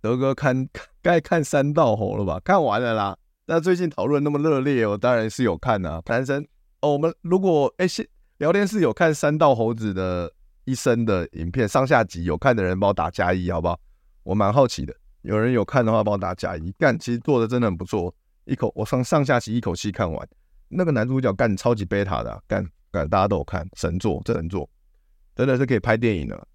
德哥看 该看三道猴了吧？看完了啦。那最近讨论那么热烈，我当然是有看啊。男生哦，我们如果哎，聊天室有看三道猴子的一生的影片上下集，有看的人帮我打加一，好不好？我蛮好奇的，有人有看的话帮我打加一。干，其实做的真的很不错，一口我上上下集一口气看完。那个男主角干超级贝塔的，干干大家都有看，神作，真神作，真的是可以拍电影的，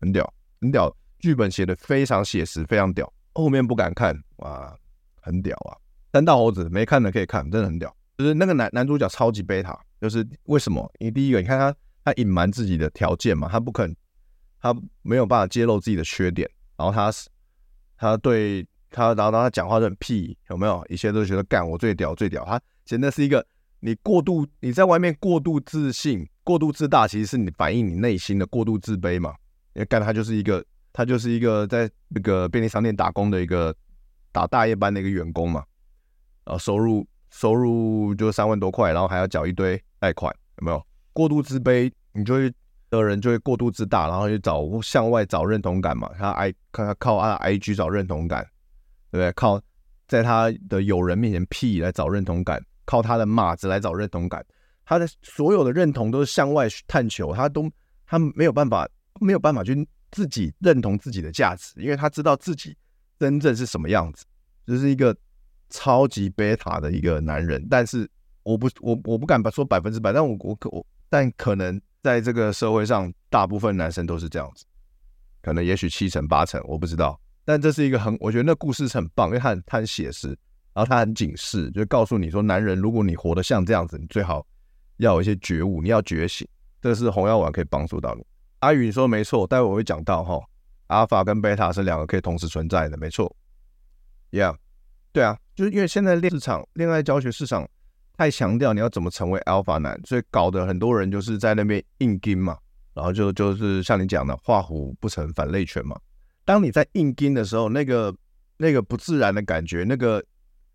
很屌，很屌。剧本写的非常写实，非常屌。后面不敢看，哇，很屌啊！三道猴子没看的可以看，真的很屌。就是那个男男主角超级贝塔，就是为什么？因为第一个，你看他他隐瞒自己的条件嘛，他不肯，他没有办法揭露自己的缺点。然后他是他对他，然后他讲话就很屁，有没有？一切都觉得干我最屌最屌。他其实那是一个你过度你在外面过度自信、过度自大，其实是你反映你内心的过度自卑嘛。因为干他就是一个。他就是一个在那个便利商店打工的一个打大夜班的一个员工嘛，然后收入收入就三万多块，然后还要缴一堆贷款，有没有？过度自卑，你就会的人就会过度自大，然后去找向外找认同感嘛。他 I 看他靠他 IG 找认同感，对不对？靠在他的友人面前屁来找认同感，靠他的马子来找认同感。他的所有的认同都是向外探求，他都他没有办法没有办法去。自己认同自己的价值，因为他知道自己真正是什么样子，就是一个超级贝塔的一个男人。但是我不我我不敢说百分之百，但我我可我但可能在这个社会上，大部分男生都是这样子，可能也许七成八成我不知道。但这是一个很，我觉得那故事是很棒，因为他很他很写实，然后他很警示，就告诉你说，男人如果你活得像这样子，你最好要有一些觉悟，你要觉醒。这是红药丸可以帮助到你。阿宇，你说没错，待会我会讲到哈，阿尔法跟贝塔是两个可以同时存在的，没错。Yeah，对啊，就是因为现在恋市场、恋爱教学市场太强调你要怎么成为 Alpha 男，所以搞得很多人就是在那边硬撑嘛，然后就就是像你讲的，画虎不成反类犬嘛。当你在硬撑的时候，那个那个不自然的感觉，那个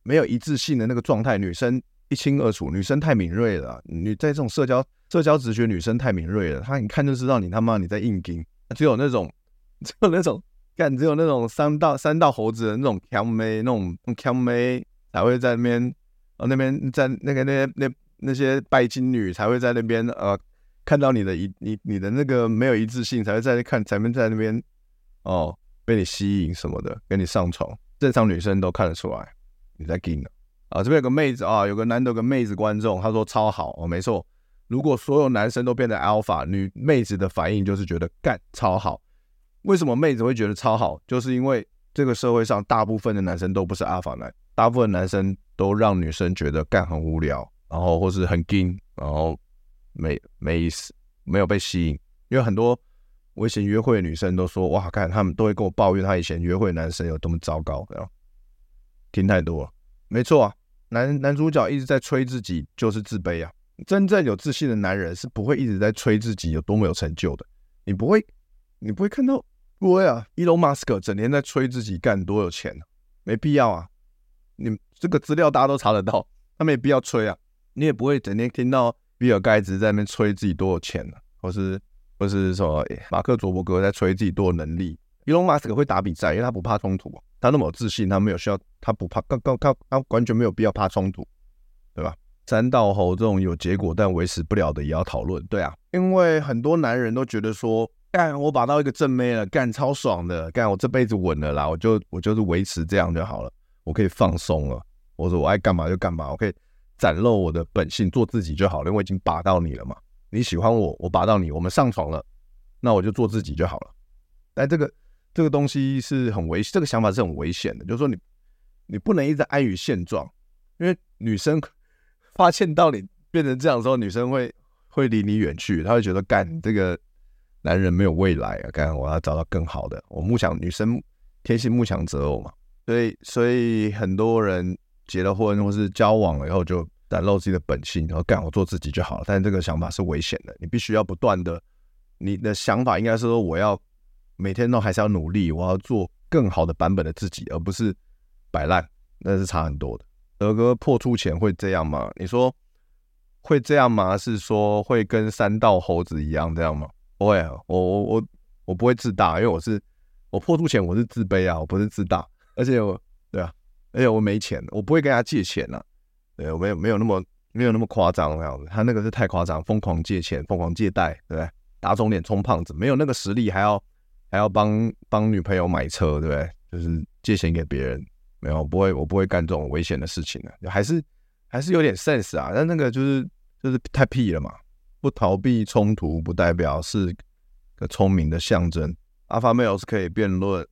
没有一致性的那个状态，女生一清二楚，女生太敏锐了，你在这种社交。社交直觉女生太敏锐了，她一看就知道你他妈你在硬撑。只有那种，只有那种干，只有那种三道三道猴子的那种强妹，那种强妹才会在那边，呃，那边在那个那那那些拜金女才会在那边，呃，看到你的一你你的那个没有一致性，才会在那看，才会在那边哦被你吸引什么的，跟你上床。正常女生都看得出来你在撑的啊。这边有个妹子啊，有个难得有个妹子观众，她说超好哦，没错。如果所有男生都变成 alpha，女妹子的反应就是觉得干超好。为什么妹子会觉得超好？就是因为这个社会上大部分的男生都不是 alpha 男，大部分男生都让女生觉得干很无聊，然后或是很金然后没没意思，没有被吸引。因为很多我以前约会的女生都说，哇，看他们都会跟我抱怨，他以前约会男生有多么糟糕，然后听太多了。没错啊，男男主角一直在吹自己，就是自卑啊。真正有自信的男人是不会一直在吹自己有多么有成就的。你不会，你不会看到，不会啊。伊隆马斯克整天在吹自己干多有钱，没必要啊。你这个资料大家都查得到，他没必要吹啊。你也不会整天听到比尔盖茨在那边吹自己多有钱，或是或是什么马克佐伯格在吹自己多有能力。伊隆马斯克会打比赛，因为他不怕冲突，他那么有自信，他没有需要，他不怕，刚刚他他完全没有必要怕冲突，对吧？三道猴这种有结果但维持不了的也要讨论，对啊，因为很多男人都觉得说，干我把到一个正妹了，干超爽的，干我这辈子稳了啦，我就我就是维持这样就好了，我可以放松了，我说我爱干嘛就干嘛，我可以展露我的本性，做自己就好了，因为我已经拔到你了嘛，你喜欢我，我拔到你，我们上床了，那我就做自己就好了。但这个这个东西是很危，这个想法是很危险的。就是说你，你不能一直安于现状，因为女生发现到你变成这样的时候，女生会会离你远去，她会觉得干你这个男人没有未来啊，干我要找到更好的。我慕强女生天性慕强择偶嘛，所以所以很多人结了婚或是交往了以后就展露自己的本性，然后干我做自己就好了。但这个想法是危险的，你必须要不断的，你的想法应该是说我要。每天都还是要努力，我要做更好的版本的自己，而不是摆烂，那是差很多的。德哥破处前会这样吗？你说会这样吗？是说会跟三道猴子一样这样吗？不会，我我我我不会自大，因为我是我破处前我是自卑啊，我不是自大，而且我对啊，而且我没钱，我不会跟他借钱啊，对，我没有没有那么没有那么夸张那样子，他那个是太夸张，疯狂借钱，疯狂借贷，对不对？打肿脸充胖子，没有那个实力还要。还要帮帮女朋友买车，对不对？就是借钱给别人，没有，不会，我不会干这种危险的事情的。还是还是有点 sense 啊，但那个就是就是太屁了嘛。不逃避冲突，不代表是个聪明的象征。Alpha male 是可以辩论、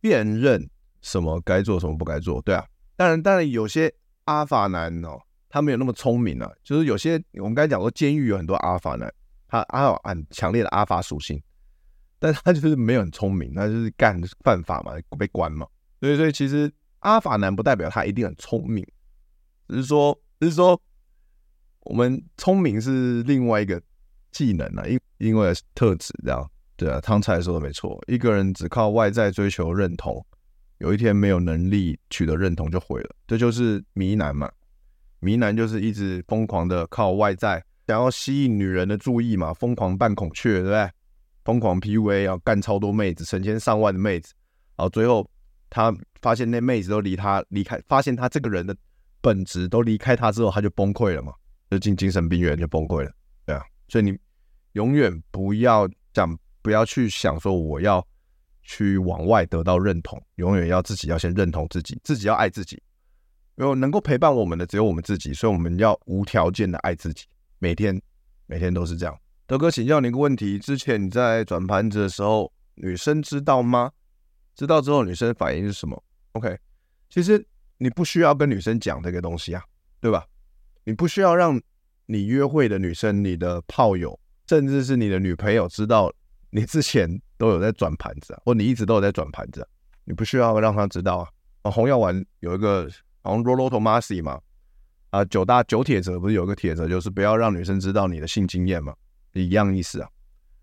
辨认什么该做，什么不该做，对啊。当然，当然有些阿法男哦，他没有那么聪明啊。就是有些我们刚才讲过，监狱有很多阿法男，他他有很强烈的阿法属性。但他就是没有很聪明，他就是干犯法嘛，被关嘛。所以，所以其实阿法男不代表他一定很聪明，只是说，只是说我们聪明是另外一个技能啊，因因为特质这样。对啊，汤菜说的没错，一个人只靠外在追求认同，有一天没有能力取得认同就毁了，这就是迷男嘛。迷男就是一直疯狂的靠外在，想要吸引女人的注意嘛，疯狂扮孔雀，对不对？疯狂 PUA，要干超多妹子，成千上万的妹子，然后最后他发现那妹子都离他离开，发现他这个人的本质都离开他之后，他就崩溃了嘛，就进精神病院就崩溃了，对啊，所以你永远不要讲，不要去想说我要去往外得到认同，永远要自己要先认同自己，自己要爱自己，因为能够陪伴我们的只有我们自己，所以我们要无条件的爱自己，每天每天都是这样。德哥，请教你一个问题：之前你在转盘子的时候，女生知道吗？知道之后，女生反应是什么？OK，其实你不需要跟女生讲这个东西啊，对吧？你不需要让你约会的女生、你的炮友，甚至是你的女朋友知道你之前都有在转盘子啊，或你一直都有在转盘子，你不需要让她知道啊。啊，红药丸有一个好像 Rollo Tomasi 嘛，啊，九大九铁则不是有个铁则，就是不要让女生知道你的性经验嘛。一样意思啊，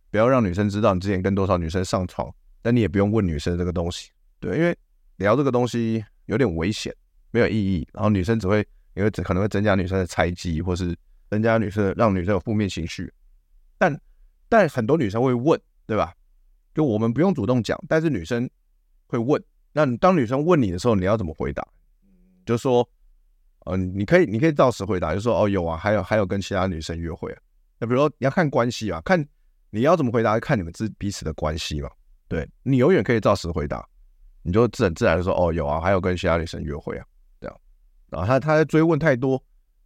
不要让女生知道你之前跟多少女生上床，但你也不用问女生这个东西，对，因为聊这个东西有点危险，没有意义，然后女生只会因为可能会增加女生的猜忌，或是增加女生让女生有负面情绪，但但很多女生会问，对吧？就我们不用主动讲，但是女生会问，那当女生问你的时候，你要怎么回答？就说，嗯、你可以你可以照实回答，就说哦有啊，还有还有跟其他女生约会啊。那比如说你要看关系啊，看你要怎么回答，看你们之彼此的关系嘛。对，你永远可以照实回答，你就自然自然的说哦有啊，还有跟其他女生约会啊，这样。然后他他在追问太多，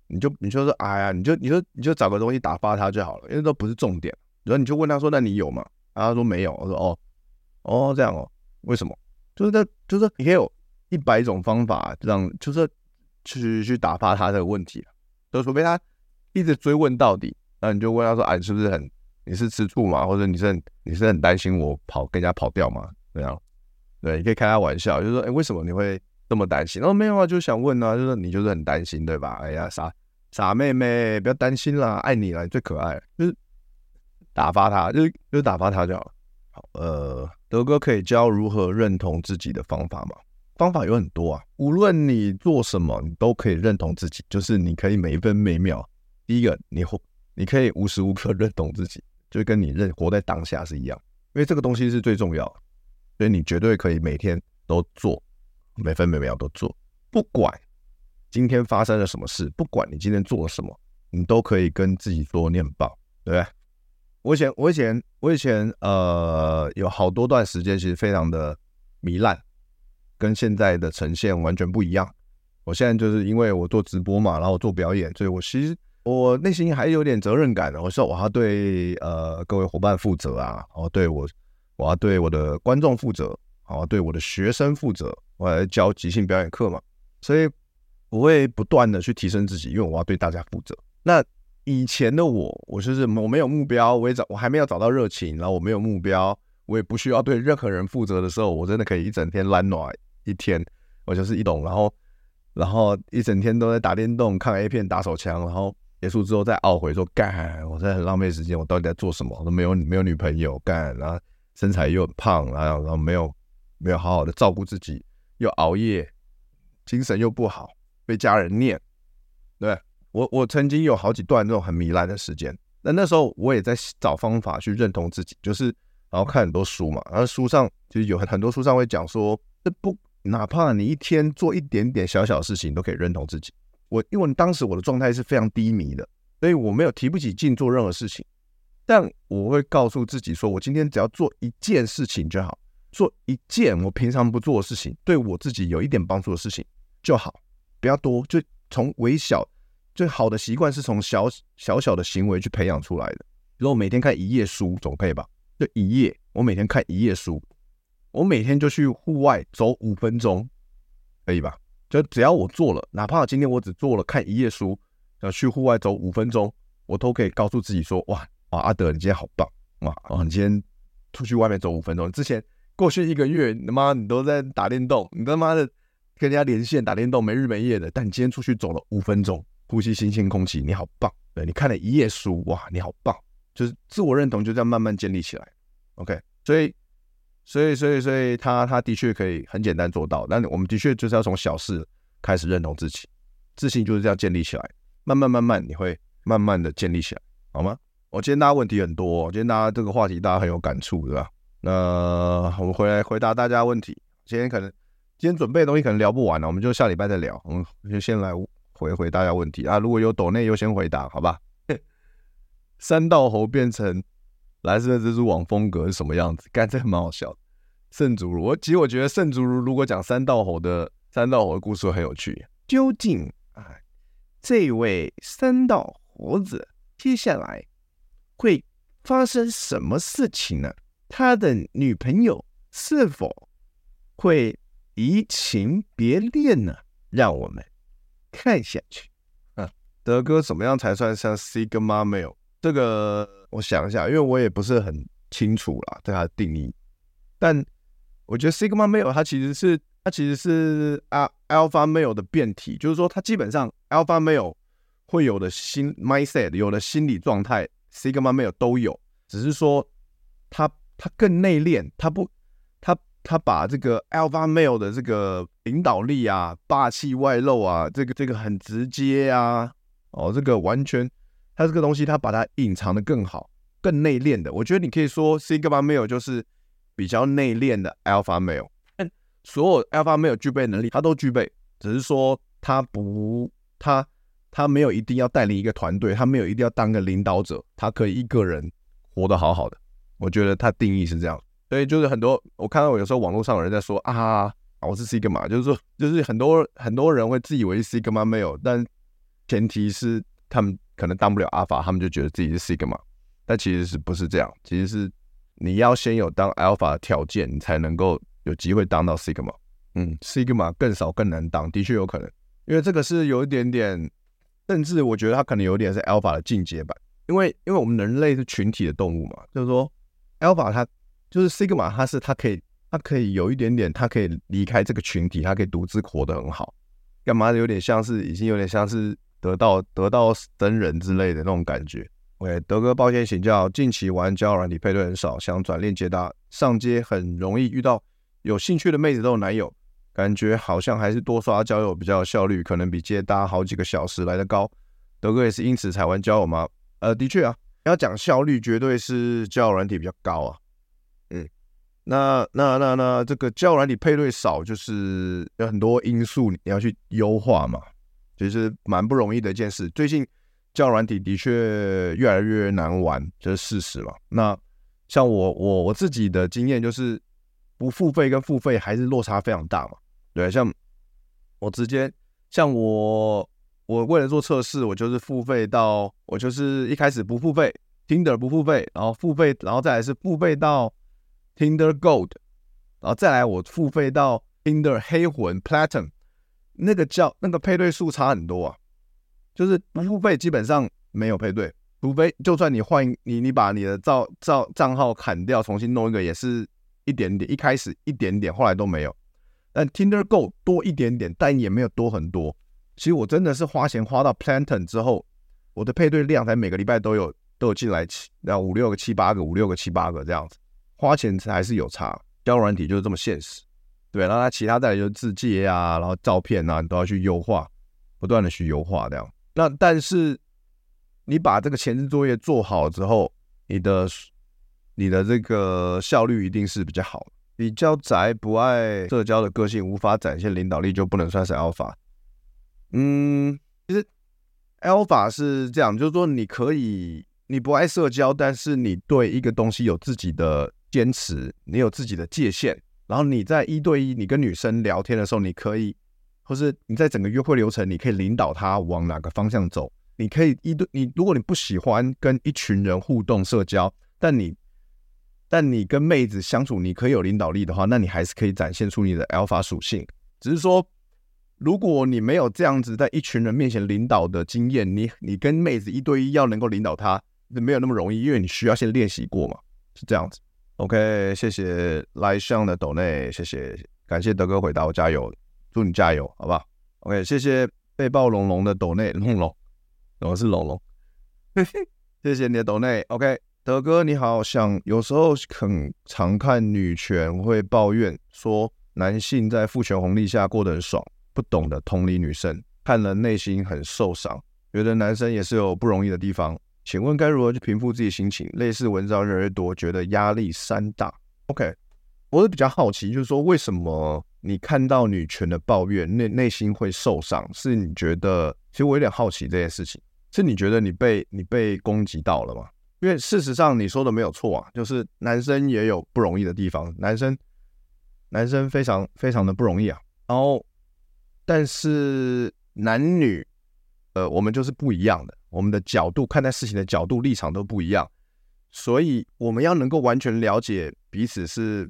你就你就说哎呀，你就你就你就找个东西打发他就好了，因为都不是重点。然后你就问他说那你有吗？然后他说没有。我说哦哦这样哦，为什么？就是他就是你可以有一百种方法让就是去去打发他这个问题，就除非他一直追问到底。那你就问他说：“啊，你是不是很你是吃醋嘛？或者你是你是很担心我跑跟人家跑掉吗？这样，对，你可以开他玩笑，就是说，哎，为什么你会这么担心？哦，没有啊，就想问啊，就是你就是很担心，对吧？哎呀，傻傻妹妹，不要担心啦，爱你啦，你最可爱，就是打发他，就是就打发他就好了。好，呃，德哥可以教如何认同自己的方法吗？方法有很多啊，无论你做什么，你都可以认同自己，就是你可以每分每秒，第一个你。你可以无时无刻 认同自己，就跟你认活在当下是一样，因为这个东西是最重要，所以你绝对可以每天都做，每分每秒都做，不管今天发生了什么事，不管你今天做了什么，你都可以跟自己说念报，对不对？我以前，我以前，我以前，呃，有好多段时间其实非常的糜烂，跟现在的呈现完全不一样。我现在就是因为我做直播嘛，然后做表演，所以我其实。我内心还有点责任感的，我说我要对呃各位伙伴负责啊，然后对我我要对我的观众负责，我要对我的学生负责，我来教即兴表演课嘛，所以我会不断的去提升自己，因为我要对大家负责。那以前的我，我就是我没有目标，我也找我还没有找到热情，然后我没有目标，我也不需要对任何人负责的时候，我真的可以一整天懒暖一天，我就是一懂，然后然后一整天都在打电动、看 A 片、打手枪，然后结束之后再懊悔说干，我在很浪费时间，我到底在做什么？我都没有没有女朋友干，然后身材又很胖，然后然后没有没有好好的照顾自己，又熬夜，精神又不好，被家人念，对。我我曾经有好几段那种很糜烂的时间，那那时候我也在找方法去认同自己，就是然后看很多书嘛，然后书上就是有很很多书上会讲说，这不哪怕你一天做一点点小小事情，都可以认同自己。我因为当时我的状态是非常低迷的，所以我没有提不起劲做任何事情，但我会告诉自己说，我今天只要做一件事情就好，做一件我平常不做的事情，对我自己有一点帮助的事情就好，不要多，就从微小。最好的习惯是从小小小的行为去培养出来的。比如我每天看一页书，总可以吧？就一页，我每天看一页书，我每天就去户外走五分钟，可以吧？就只要我做了，哪怕今天我只做了看一页书，要去户外走五分钟，我都可以告诉自己说：哇哇，阿德，你今天好棒！哇哦，你今天出去外面走五分钟。之前过去一个月，他妈你都在打电动，你他妈的跟人家连线打电动，没日没夜的，但你今天出去走了五分钟。呼吸新鲜空气，你好棒！对，你看了一页书，哇，你好棒！就是自我认同就这样慢慢建立起来。OK，所以，所以，所以，所以他他的确可以很简单做到，但我们的确就是要从小事开始认同自己，自信就是这样建立起来，慢慢慢慢你会慢慢的建立起来，好吗？我今天大家问题很多，今天大家这个话题大家很有感触，对吧？那我们回来回答大家问题。今天可能今天准备的东西可能聊不完了，我们就下礼拜再聊。我们就先来。回回大家问题啊！如果有抖内优先回答，好吧？三道猴变成蓝色蜘蛛网风格是什么样子？干，这蛮好笑的。圣祖儒，我其实我觉得圣祖如如果讲三道猴的三道猴的故事很有趣。究竟啊，这位三道猴子接下来会发生什么事情呢？他的女朋友是否会移情别恋呢？让我们。看下去，啊，德哥怎么样才算像 Sigma male？这个我想一下，因为我也不是很清楚啦，对它的定义。但我觉得 Sigma male 它其实是它其实是啊 Alpha male 的变体，就是说它基本上 Alpha male 会有的心 mindset 有的心理状态，Sigma male 都有，只是说它它更内敛，它不。他他把这个 alpha male 的这个领导力啊、霸气外露啊，这个这个很直接啊，哦，这个完全，他这个东西他把它隐藏的更好、更内敛的。我觉得你可以说 sigma male 就是比较内敛的 alpha male，但所有 alpha male 具备能力他都具备，只是说他不，他他没有一定要带领一个团队，他没有一定要当个领导者，他可以一个人活得好好的。我觉得他定义是这样。所以就是很多，我看到有时候网络上有人在说啊，我是 Sigma，就是说，就是很多很多人会自以为 Sigma 没有但前提是他们可能当不了 Alpha，他们就觉得自己是 Sigma，但其实是不是这样？其实是你要先有当 Alpha 的条件，你才能够有机会当到 Sigma。嗯，Sigma 更少更难当，的确有可能，因为这个是有一点点，甚至我觉得它可能有点是 Alpha 的进阶版，因为因为我们人类是群体的动物嘛，就是说 Alpha 它。就是 Sigma，它是它可以，它可以有一点点，它可以离开这个群体，它可以独自活得很好。干嘛有点像是，已经有点像是得到得到真人之类的那种感觉。OK，德哥抱歉请教，近期玩交友软体配对很少，想转链接搭上街很容易遇到有兴趣的妹子都有男友，感觉好像还是多刷交友比较有效率，可能比接搭好几个小时来得高。德哥也是因此才玩交友吗？呃，的确啊，要讲效率，绝对是交友软体比较高啊。嗯，那那那那这个交友软体配对少，就是有很多因素你要去优化嘛，其实蛮不容易的一件事。最近交友软体的确越来越难玩，这是事实嘛。那像我我我自己的经验就是，不付费跟付费还是落差非常大嘛。对，像我直接像我我为了做测试，我就是付费到我就是一开始不付费，Tinder 不付费，然后付费，然后再来是付费到。Tinder Gold，然后再来我付费到 Tinder 黑魂 Platinum，那个叫那个配对数差很多啊，就是不付费基本上没有配对，除非就算你换你你把你的账账账号砍掉，重新弄一个也是一点点，一开始一点点，后来都没有。但 Tinder Go 多一点点，但也没有多很多。其实我真的是花钱花到 Planton 之后，我的配对量才每个礼拜都有都有进来七，然后五六个七八个，五六个七八个这样子，花钱还是有差。交软体就是这么现实，对。然后它其他再来就是自介啊，然后照片啊，你都要去优化，不断的去优化这样。那但是你把这个前置作业做好之后，你的你的这个效率一定是比较好的。比较宅不爱社交的个性，无法展现领导力，就不能算是 Alpha。嗯，其实 Alpha 是这样，就是说你可以，你不爱社交，但是你对一个东西有自己的坚持，你有自己的界限。然后你在一对一，你跟女生聊天的时候，你可以，或是你在整个约会流程，你可以领导她往哪个方向走。你可以一对你，如果你不喜欢跟一群人互动社交，但你但你跟妹子相处，你可以有领导力的话，那你还是可以展现出你的 Alpha 属性，只是说。如果你没有这样子在一群人面前领导的经验，你你跟妹子一对一要能够领导她，没有那么容易，因为你需要先练习过嘛，是这样子。OK，谢谢来向的抖内，谢谢，感谢德哥回答我加油，祝你加油，好不好？OK，谢谢被暴龙龙的抖内龙龙，我是龙龙，谢谢你的抖内。OK，德哥你好，想有时候很常看女权会抱怨说男性在父权红利下过得很爽。不懂得同理女生，看了内心很受伤，觉得男生也是有不容易的地方。请问该如何去平复自己心情？类似文章越来越多，觉得压力山大。OK，我是比较好奇，就是说为什么你看到女权的抱怨，内内心会受伤？是你觉得？其实我有点好奇这件事情，是你觉得你被你被攻击到了吗？因为事实上你说的没有错啊，就是男生也有不容易的地方，男生男生非常非常的不容易啊，然后。但是男女，呃，我们就是不一样的，我们的角度看待事情的角度立场都不一样，所以我们要能够完全了解彼此是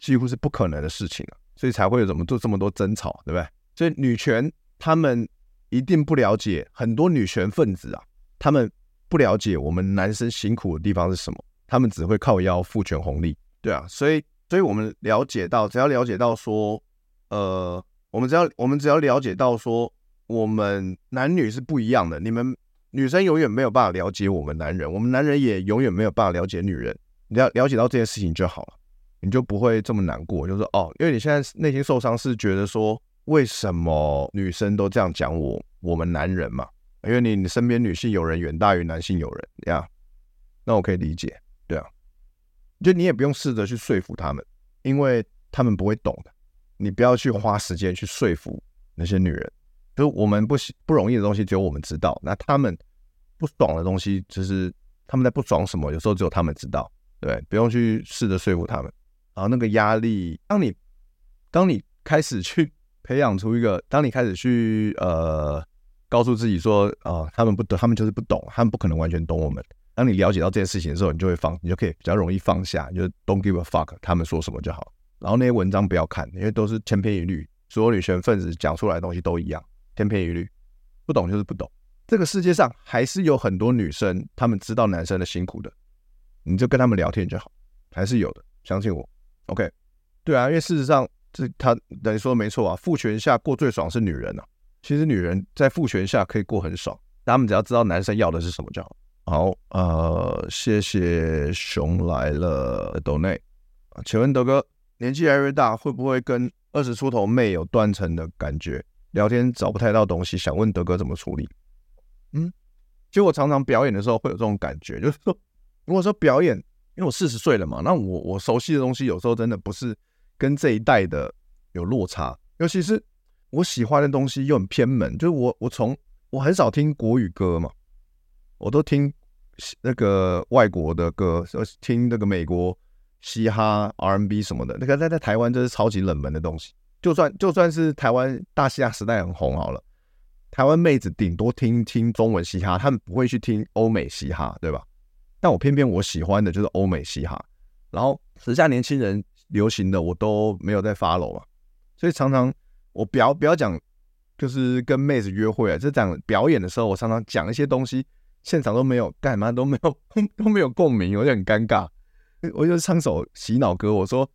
几乎是不可能的事情啊，所以才会有怎么做这么多争吵，对不对？所以女权他们一定不了解很多女权分子啊，他们不了解我们男生辛苦的地方是什么，他们只会靠腰父权红利，对啊，所以，所以我们了解到，只要了解到说，呃。我们只要我们只要了解到说，我们男女是不一样的。你们女生永远没有办法了解我们男人，我们男人也永远没有办法了解女人。你要了解到这件事情就好了，你就不会这么难过。就是哦，因为你现在内心受伤是觉得说，为什么女生都这样讲我我们男人嘛？因为你你身边女性友人远大于男性友人呀。那我可以理解，对啊，就你也不用试着去说服他们，因为他们不会懂的。你不要去花时间去说服那些女人，就是我们不不容易的东西，只有我们知道。那他们不爽的东西，就是他们在不爽什么，有时候只有他们知道，对，不用去试着说服他们。然后那个压力，当你当你开始去培养出一个，当你开始去呃告诉自己说啊、他们不懂，他们就是不懂，他们不可能完全懂我们。当你了解到这件事情的时候，你就会放，你就可以比较容易放下，就是 don't give a fuck，他们说什么就好。然后那些文章不要看，因为都是千篇一律，所有女权分子讲出来的东西都一样，千篇一律，不懂就是不懂。这个世界上还是有很多女生，她们知道男生的辛苦的，你就跟他们聊天就好，还是有的，相信我。OK，对啊，因为事实上这他等于说没错啊，父权下过最爽是女人啊。其实女人在父权下可以过很爽，他们只要知道男生要的是什么就好。好，呃，谢谢熊来了斗内，请问德哥。年纪越来越大，会不会跟二十出头妹有断层的感觉？聊天找不太到东西，想问德哥怎么处理？嗯，其实我常常表演的时候会有这种感觉，就是说，如果说表演，因为我四十岁了嘛，那我我熟悉的东西有时候真的不是跟这一代的有落差，尤其是我喜欢的东西又很偏门，就是我我从我很少听国语歌嘛，我都听那个外国的歌，听那个美国。嘻哈、R&B 什么的，那个在在台湾这是超级冷门的东西。就算就算是台湾大嘻哈时代很红好了，台湾妹子顶多听听中文嘻哈，他们不会去听欧美嘻哈，对吧？但我偏偏我喜欢的就是欧美嘻哈。然后时下年轻人流行的我都没有在 follow 嘛，所以常常我不要不要讲，就是跟妹子约会啊，就讲表演的时候，我常常讲一些东西，现场都没有干嘛都没有 都没有共鸣，我就很尴尬。我就唱首洗脑歌，我说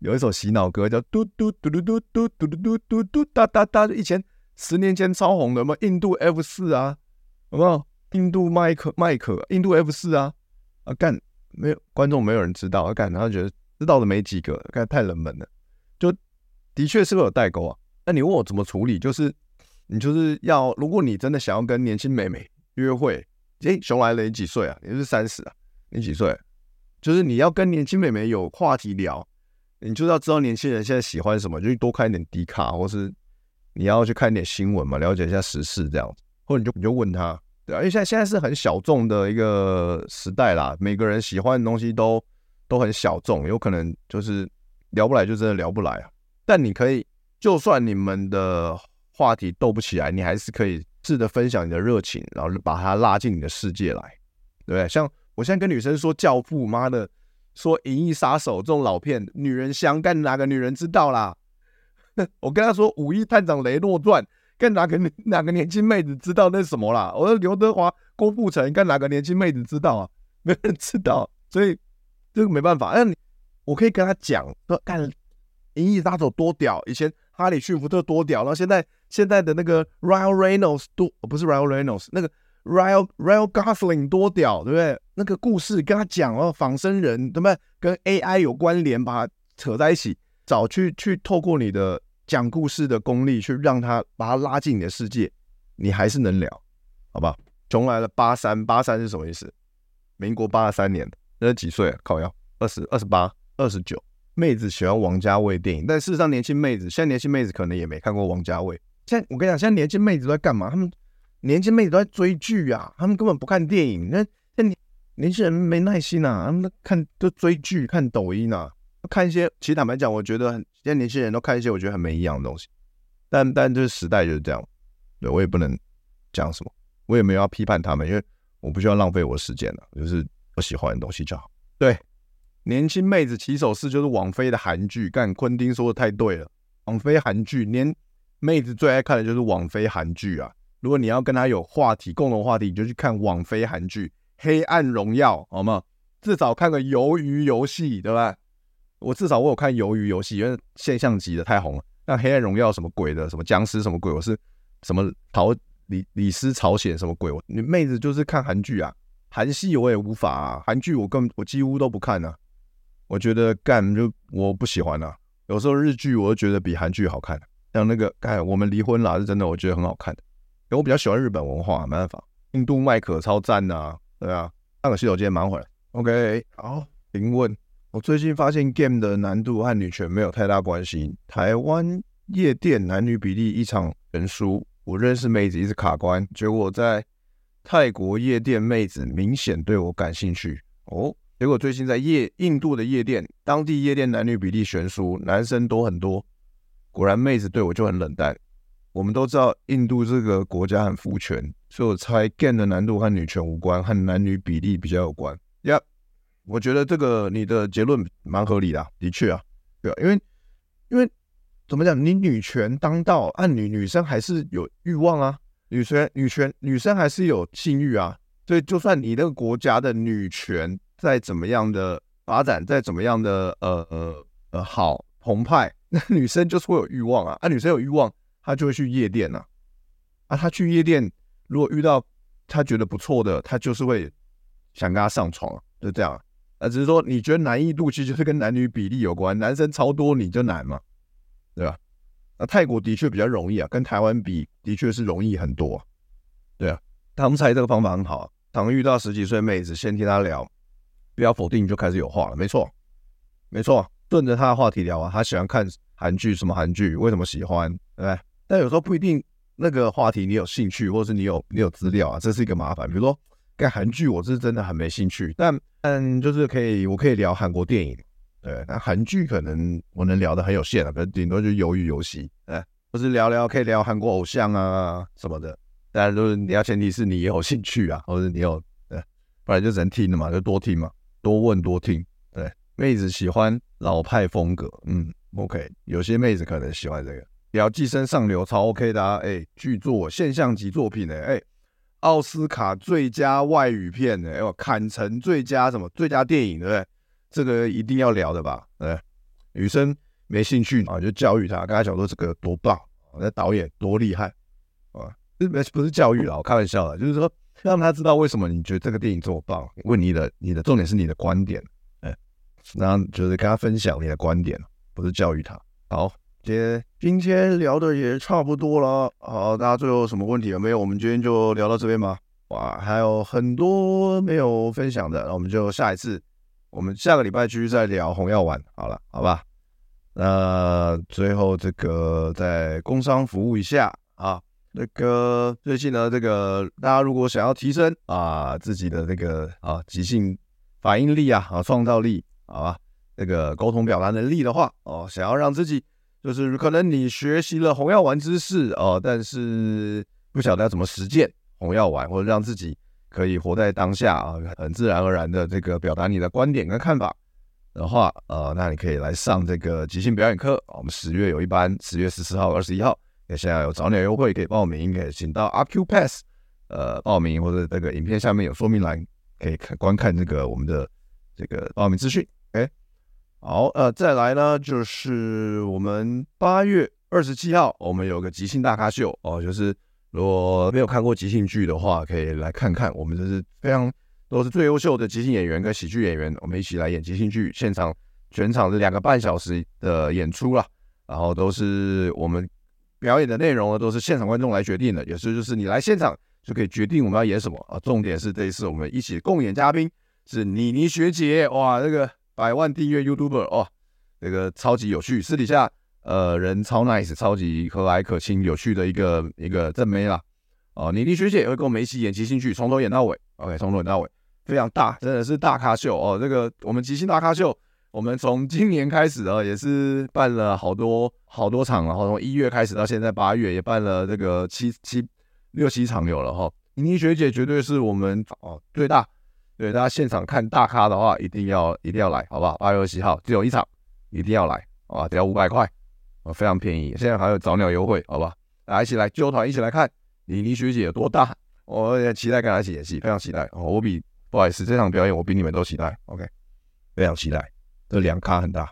有一首洗脑歌叫嘟嘟嘟嘟嘟嘟嘟嘟嘟嘟哒哒哒，以前十年前超红的嘛，印度 F 四啊，有没有？印度麦克麦克，印度 F 四啊，啊干没有观众没有人知道，啊干然后觉得。知道的没几个，看太冷门了，就的确是会有代沟啊。那你问我怎么处理？就是你就是要，如果你真的想要跟年轻妹妹约会，诶，熊来了，你几岁啊？你是三十啊？你几岁？就是你要跟年轻妹妹有话题聊，你就要知道年轻人现在喜欢什么，就多看一点迪卡，或是你要去看一点新闻嘛，了解一下时事这样子，或者你就你就问他，对啊，因为现在现在是很小众的一个时代啦，每个人喜欢的东西都。都很小众，有可能就是聊不来，就真的聊不来啊。但你可以，就算你们的话题斗不起来，你还是可以试着分享你的热情，然后把他拉进你的世界来，对不对？像我现在跟女生说《教父》，妈的，说《银翼杀手》这种老片，女人香，干哪个女人知道啦？我跟她说《五亿探长雷诺传》，干哪个哪个年轻妹子知道那什么啦？我说刘德华、郭富城，干哪个年轻妹子知道啊？没人知道，所以。这个没办法，那你我可以跟他讲说，干《银翼杀手》多屌，以前哈里逊福特多屌，然后现在现在的那个 Ryan Reynolds 多，不是 Ryan Reynolds，那个 Ryan Ryan Gosling 多屌，对不对？那个故事跟他讲哦，仿生人对不对？跟 AI 有关联，把它扯在一起，找去去透过你的讲故事的功力，去让他把他拉进你的世界，你还是能聊，好吧？重来了八三八三是什么意思？民国八三年。那几岁啊？靠腰，二十二十八、二十九。妹子喜欢王家卫电影，但事实上，年轻妹子现在年轻妹子可能也没看过王家卫。现在我跟你讲，现在年轻妹子都在干嘛？他们年轻妹子都在追剧啊，他们根本不看电影。那那年年轻人没耐心啊，他们都看都追剧、看抖音啊，看一些。其实坦白讲，我觉得现在年轻人都看一些我觉得很没营养的东西。但但就是时代就是这样，对我也不能讲什么，我也没有要批判他们，因为我不需要浪费我的时间了，就是。我喜欢的东西就好。对，年轻妹子起手式就是网飞的韩剧。干，昆汀说的太对了，网飞韩剧，年妹子最爱看的就是网飞韩剧啊。如果你要跟她有话题，共同话题，你就去看网飞韩剧《黑暗荣耀》，好吗？至少看个鱿鱼游戏，对吧？我至少我有看鱿鱼游戏，因为现象级的太红了。那《黑暗荣耀》什么鬼的，什么僵尸什么鬼，我是什么朝李李斯朝鲜什么鬼？你妹子就是看韩剧啊。韩系我也无法啊，韩剧我根我几乎都不看啊。我觉得干就我不喜欢啊。有时候日剧我都觉得比韩剧好看，像那个干我们离婚了是真的，我觉得很好看。因为我比较喜欢日本文化，没办法。印度麦可超赞呐、啊，对啊。上个洗手间蛮会。OK，好，请问，我最近发现 game 的难度和女权没有太大关系。台湾夜店男女比例一场人输，我认识妹子一直卡关，结果在。泰国夜店妹子明显对我感兴趣哦，结果最近在夜印度的夜店，当地夜店男女比例悬殊，男生多很多，果然妹子对我就很冷淡。我们都知道印度这个国家很父权，所以我猜 game 的难度和女权无关，和男女比例比较有关。呀，我觉得这个你的结论蛮合理的，的确啊，对啊，因为因为怎么讲，你女权当道，按女女生还是有欲望啊。女权、女权、女生还是有性欲啊，所以就算你那个国家的女权再怎么样的发展，再怎么样的呃呃呃好澎湃，那女生就是会有欲望啊。啊，女生有欲望，她就会去夜店呐。啊，她去夜店，如果遇到她觉得不错的，她就是会想跟他上床，就这样。啊，只是说你觉得难易度其实是跟男女比例有关，男生超多你就难嘛，对吧？那泰国的确比较容易啊，跟台湾比的确是容易很多。对啊，他们猜这个方法很好啊。当遇到十几岁妹子，先听她聊，不要否定，就开始有话了。没错，没错，顺着他的话题聊啊。他喜欢看韩剧，什么韩剧？为什么喜欢？对不对？但有时候不一定那个话题你有兴趣，或者是你有你有资料啊，这是一个麻烦。比如说看韩剧，我是真的很没兴趣，但但就是可以，我可以聊韩国电影。对，那韩剧可能我能聊的很有限啊，可能顶多就鱿鱼游戏，哎，或是聊聊可以聊韩国偶像啊什么的。当然，就是你要前提是你也有兴趣啊，或者你有，呃，不然就只能听了嘛，就多听嘛，多问多听，对，妹子喜欢老派风格，嗯，OK，有些妹子可能喜欢这个。聊寄生上流超 OK 的啊，哎，剧作现象级作品呢，哎，奥斯卡最佳外语片呢，哎，坎城最佳什么最佳电影对不对？这个一定要聊的吧？对，女生没兴趣啊，就教育她，跟她讲说这个多棒，那导演多厉害啊，不是不是教育了，我开玩笑的，就是说让他知道为什么你觉得这个电影这么棒。问你的你的重点是你的观点，哎，然后就是跟他分享你的观点，不是教育他。好。今天今天聊的也差不多了，好，大家最后有什么问题有没有？我们今天就聊到这边吧。哇，还有很多没有分享的，那我们就下一次，我们下个礼拜继续再聊红药丸。好了，好吧。那最后这个再工商服务一下啊，那个最近呢，这个大家如果想要提升啊自己的这个啊即兴反应力啊啊创造力，好吧，这个沟通表达能力的话，哦，想要让自己。就是可能你学习了红药丸知识哦，但是不晓得要怎么实践红药丸，或者让自己可以活在当下啊，很自然而然的这个表达你的观点跟看法的话，呃，那你可以来上这个即兴表演课。我们十月有一班，十月十四号、二十一号，也现在有早鸟优惠可以报名，可以请到 Acupass 呃报名，或者这个影片下面有说明栏可以看观看这个我们的这个报名资讯。OK。好，呃，再来呢，就是我们八月二十七号，我们有个即兴大咖秀哦，就是如果没有看过即兴剧的话，可以来看看。我们这是非常都是最优秀的即兴演员跟喜剧演员，我们一起来演即兴剧，现场全场是两个半小时的演出啦，然后都是我们表演的内容呢，都是现场观众来决定的，也是就是你来现场就可以决定我们要演什么啊。重点是这一次我们一起共演嘉宾是妮妮学姐，哇，这个。百万订阅 YouTuber 哦，这个超级有趣，私底下呃人超 nice，超级和蔼可亲，有趣的一个一个正妹啦。哦，妮妮学姐也会跟我们一起演即兴剧，从头演到尾。OK，从头演到尾，非常大，真的是大咖秀哦。这个我们即兴大咖秀，我们从今年开始啊，也是办了好多好多场，然后从一月开始到现在八月，也办了这个七七六七场有了哈。妮妮学姐绝对是我们哦最大。对，大家现场看大咖的话，一定要一定要来，好不好？八月二十七号只有一场，一定要来，好吧？只要五百块，啊，非常便宜。现在还有早鸟优惠，好吧？大家一起来，揪团一起来看妮妮学姐有多大，我也期待跟她一起演戏，非常期待。哦，我比不好意思，这场表演我比你们都期待，OK？非常期待，这两咖很大，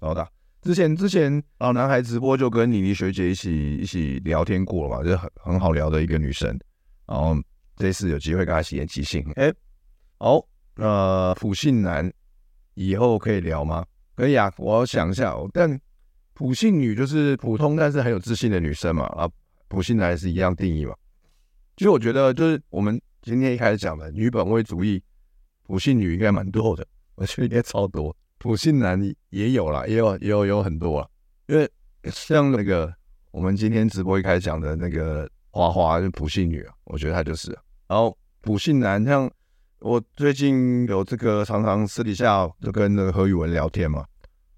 好大。之前之前老男孩直播就跟妮妮学姐一起一起聊天过了嘛，就很很好聊的一个女生。然后这次有机会跟她一起即兴，哎。好，呃，普信男以后可以聊吗？可以啊，我想一下。但普信女就是普通但是很有自信的女生嘛，啊，普信男是一样定义嘛。其实我觉得就是我们今天一开始讲的女本位主义，普信女应该蛮多的，我觉得应该超多。普信男也有啦，也有也有有很多啊。因为像那个我们今天直播一开始讲的那个花花，就普信女啊，我觉得她就是。然后普信男像。我最近有这个常常私底下就跟那个何宇文聊天嘛，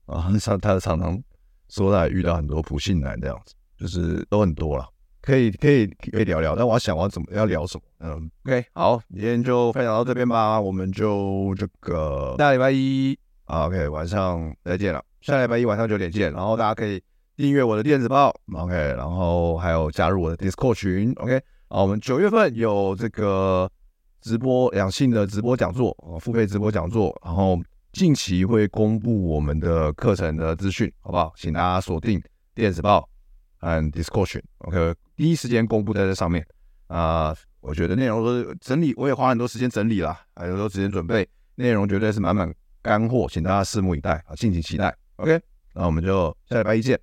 啊，他他常常说他遇到很多普信男这样子，就是都很多了，可以可以可以聊聊，但我要想我要怎么要聊什么，嗯，OK，好，今天就分享到这边吧，我们就这个下礼拜一，OK，晚上再见了，下礼拜一晚上九点见，然后大家可以订阅我的电子报，OK，然后还有加入我的 Discord 群，OK，啊，我们九月份有这个。直播两性的直播讲座啊，付费直播讲座，然后近期会公布我们的课程的资讯，好不好？请大家锁定电子报和 Discord，OK，第一时间公布在这上面啊、我觉得内容都是整理，我也花很多时间整理了，还有很多时间准备，内容绝对是满满干货，请大家拭目以待啊，敬请期待。OK，那我们就下礼拜一见，